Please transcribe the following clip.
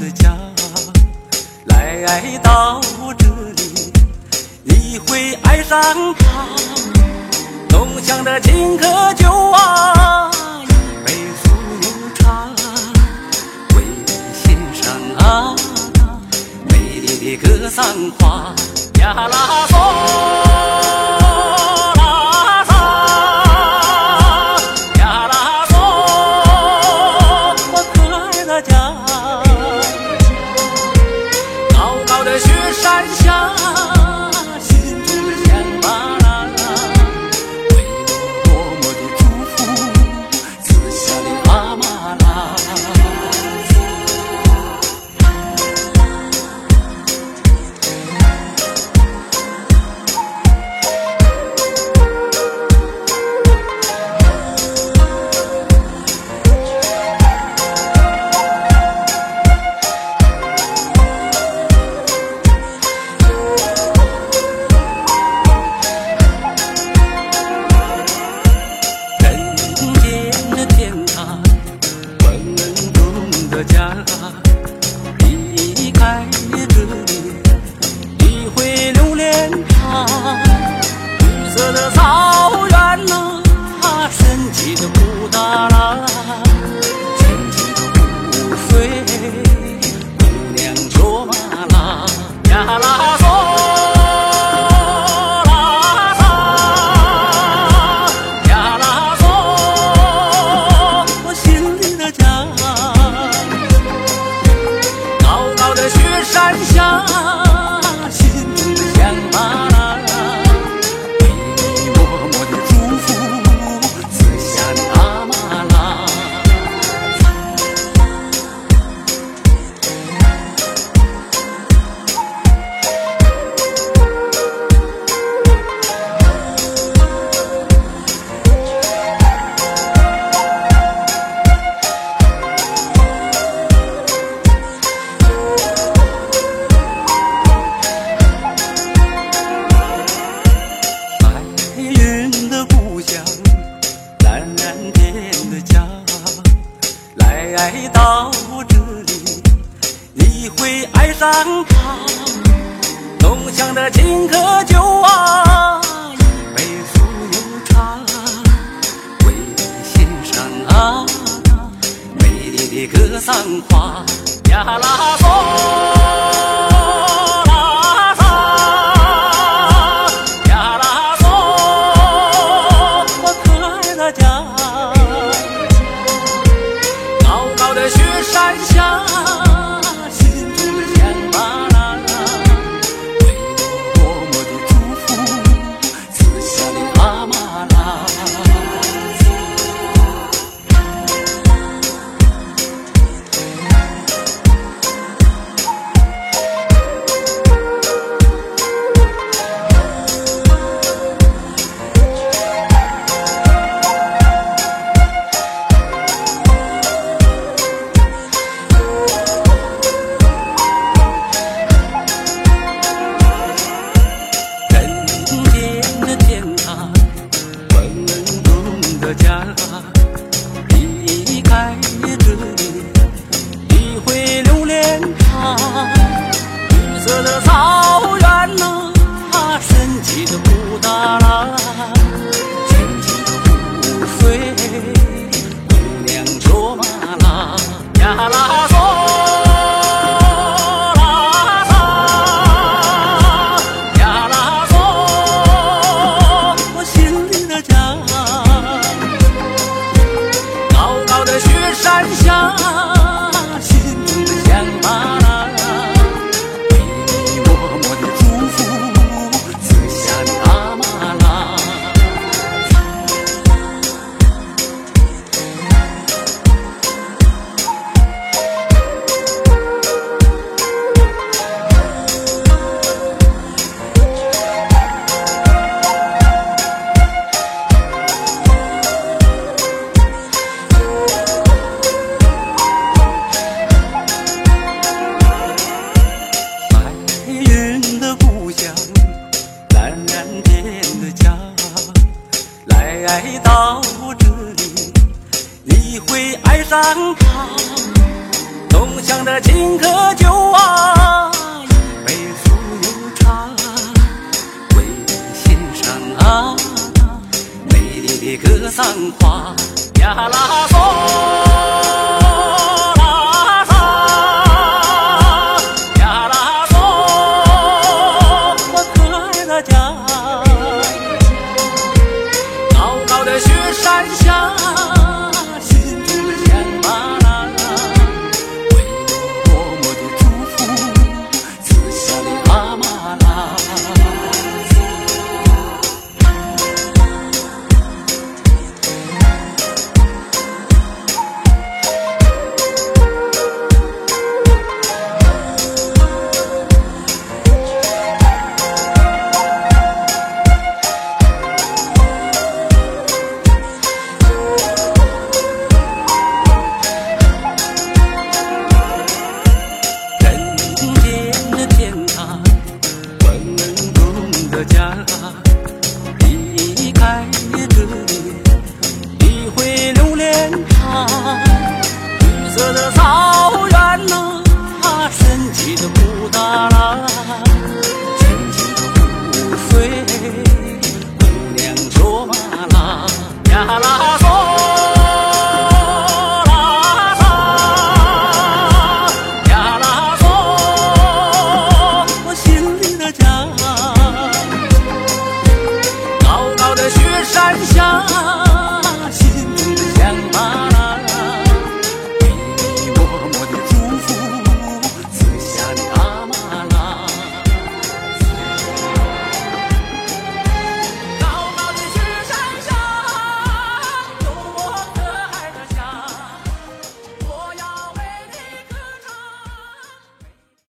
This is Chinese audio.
的家来到这里，你会爱上它。浓香的青稞酒啊，一杯酥油茶，为你献上啊，美丽的格桑花，呀啦嗦。കാണാം 的酒啊，一杯酥油茶，为你献上啊美丽的格桑花，呀啦嗦。你会爱上她浓香的青稞酒啊一杯酥油茶为你献上啊美丽的格桑花呀拉索家